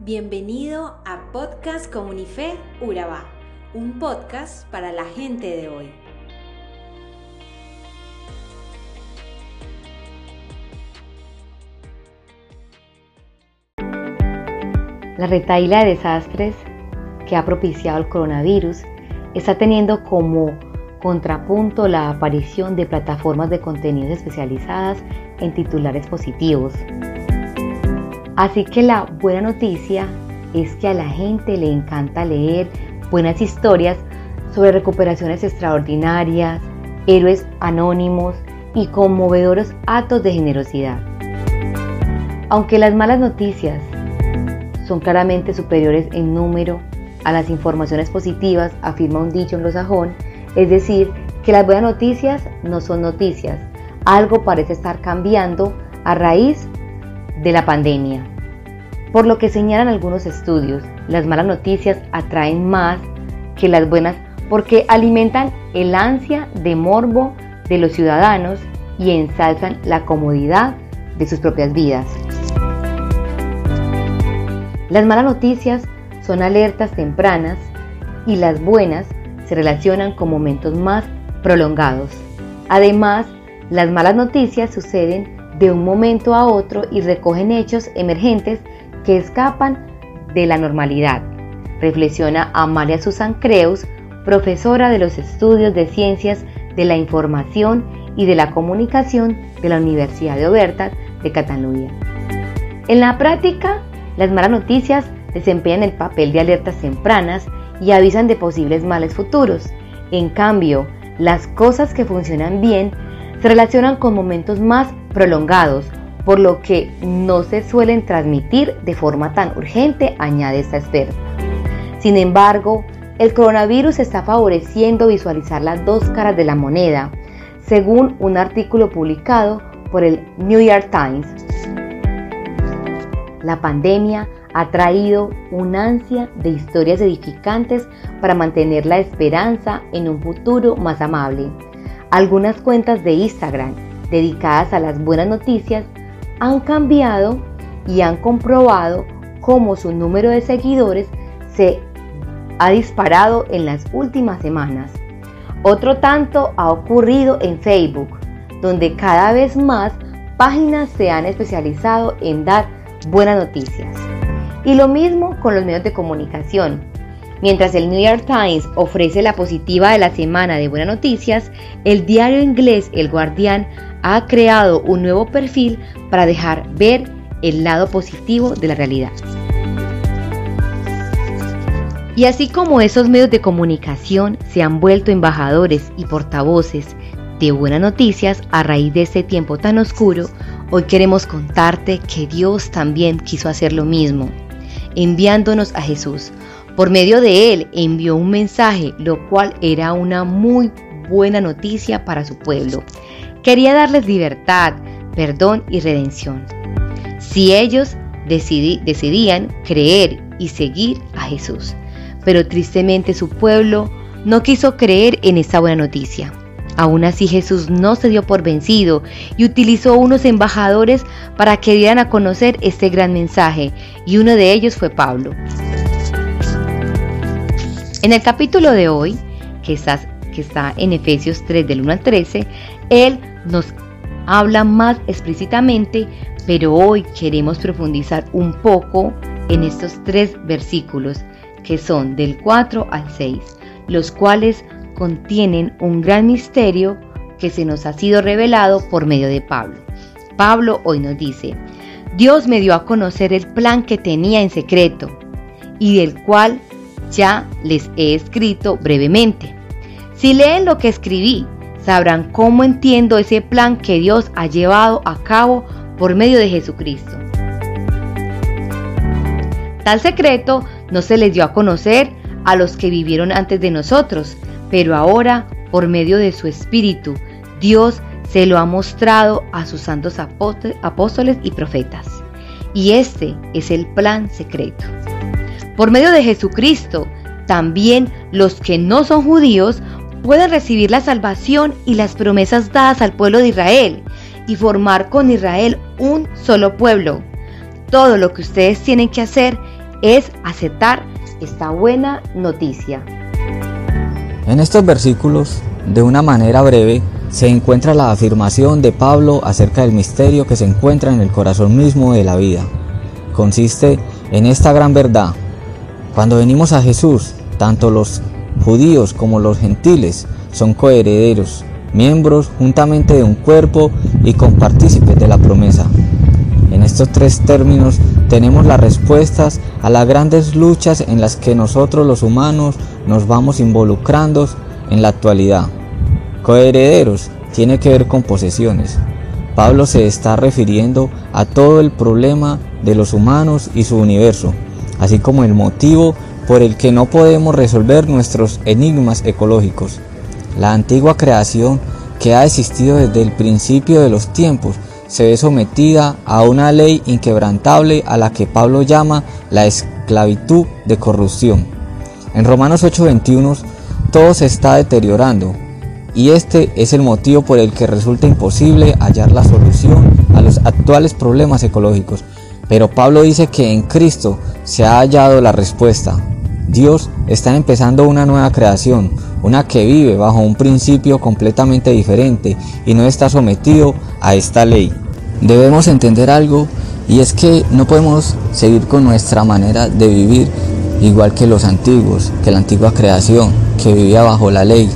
Bienvenido a Podcast Comunife Urabá, un podcast para la gente de hoy. La retaíla de desastres que ha propiciado el coronavirus está teniendo como contrapunto la aparición de plataformas de contenidos especializadas en titulares positivos. Así que la buena noticia es que a la gente le encanta leer buenas historias sobre recuperaciones extraordinarias, héroes anónimos y conmovedores actos de generosidad. Aunque las malas noticias son claramente superiores en número a las informaciones positivas, afirma un dicho anglosajón, es decir, que las buenas noticias no son noticias. Algo parece estar cambiando a raíz de la pandemia. Por lo que señalan algunos estudios, las malas noticias atraen más que las buenas porque alimentan el ansia de morbo de los ciudadanos y ensalzan la comodidad de sus propias vidas. Las malas noticias son alertas tempranas y las buenas se relacionan con momentos más prolongados. Además, las malas noticias suceden de un momento a otro y recogen hechos emergentes que escapan de la normalidad, reflexiona Amalia Susan Creus, profesora de los estudios de ciencias de la información y de la comunicación de la Universidad de Oberta de Cataluña. En la práctica, las malas noticias desempeñan el papel de alertas tempranas y avisan de posibles males futuros. En cambio, las cosas que funcionan bien se relacionan con momentos más prolongados, por lo que no se suelen transmitir de forma tan urgente, añade esta experta. Sin embargo, el coronavirus está favoreciendo visualizar las dos caras de la moneda, según un artículo publicado por el New York Times. La pandemia ha traído una ansia de historias edificantes para mantener la esperanza en un futuro más amable. Algunas cuentas de Instagram dedicadas a las buenas noticias han cambiado y han comprobado cómo su número de seguidores se ha disparado en las últimas semanas. Otro tanto ha ocurrido en Facebook, donde cada vez más páginas se han especializado en dar buenas noticias. Y lo mismo con los medios de comunicación. Mientras el New York Times ofrece la positiva de la semana de buenas noticias, el diario inglés El Guardian ha creado un nuevo perfil para dejar ver el lado positivo de la realidad. Y así como esos medios de comunicación se han vuelto embajadores y portavoces de buenas noticias a raíz de este tiempo tan oscuro, hoy queremos contarte que Dios también quiso hacer lo mismo enviándonos a Jesús. Por medio de él envió un mensaje, lo cual era una muy buena noticia para su pueblo. Quería darles libertad, perdón y redención. Si ellos decidían creer y seguir a Jesús. Pero tristemente su pueblo no quiso creer en esta buena noticia. Aún así Jesús no se dio por vencido y utilizó unos embajadores para que dieran a conocer este gran mensaje y uno de ellos fue Pablo. En el capítulo de hoy, que está, que está en Efesios 3 del 1 al 13, Él nos habla más explícitamente, pero hoy queremos profundizar un poco en estos tres versículos que son del 4 al 6, los cuales contienen un gran misterio que se nos ha sido revelado por medio de Pablo. Pablo hoy nos dice, Dios me dio a conocer el plan que tenía en secreto y del cual ya les he escrito brevemente. Si leen lo que escribí, sabrán cómo entiendo ese plan que Dios ha llevado a cabo por medio de Jesucristo. Tal secreto no se les dio a conocer a los que vivieron antes de nosotros, pero ahora, por medio de su Espíritu, Dios se lo ha mostrado a sus santos apóstoles y profetas. Y este es el plan secreto. Por medio de Jesucristo, también los que no son judíos pueden recibir la salvación y las promesas dadas al pueblo de Israel y formar con Israel un solo pueblo. Todo lo que ustedes tienen que hacer es aceptar esta buena noticia. En estos versículos, de una manera breve, se encuentra la afirmación de Pablo acerca del misterio que se encuentra en el corazón mismo de la vida. Consiste en esta gran verdad. Cuando venimos a Jesús, tanto los judíos como los gentiles son coherederos, miembros juntamente de un cuerpo y compartícipes de la promesa. En estos tres términos tenemos las respuestas a las grandes luchas en las que nosotros los humanos nos vamos involucrando en la actualidad. Coherederos tiene que ver con posesiones. Pablo se está refiriendo a todo el problema de los humanos y su universo, así como el motivo por el que no podemos resolver nuestros enigmas ecológicos. La antigua creación que ha existido desde el principio de los tiempos se ve sometida a una ley inquebrantable a la que Pablo llama la esclavitud de corrupción. En Romanos 8:21 todo se está deteriorando y este es el motivo por el que resulta imposible hallar la solución a los actuales problemas ecológicos. Pero Pablo dice que en Cristo se ha hallado la respuesta. Dios está empezando una nueva creación, una que vive bajo un principio completamente diferente y no está sometido a esta ley. Debemos entender algo y es que no podemos seguir con nuestra manera de vivir igual que los antiguos, que la antigua creación, que vivía bajo la ley.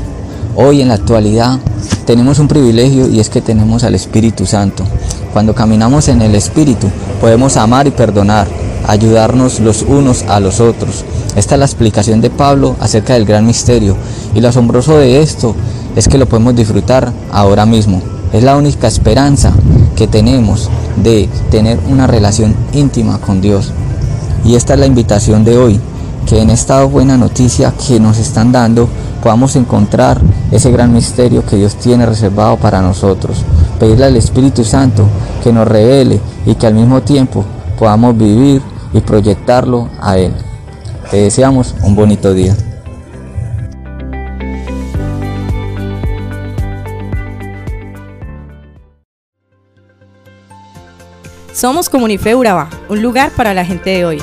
Hoy en la actualidad tenemos un privilegio y es que tenemos al Espíritu Santo. Cuando caminamos en el Espíritu podemos amar y perdonar, ayudarnos los unos a los otros. Esta es la explicación de Pablo acerca del gran misterio y lo asombroso de esto es que lo podemos disfrutar ahora mismo. Es la única esperanza que tenemos de tener una relación íntima con Dios. Y esta es la invitación de hoy, que en esta buena noticia que nos están dando podamos encontrar ese gran misterio que Dios tiene reservado para nosotros. Pedirle al Espíritu Santo que nos revele y que al mismo tiempo podamos vivir y proyectarlo a Él. Te deseamos un bonito día. Somos Comunife Urabá, un lugar para la gente de hoy.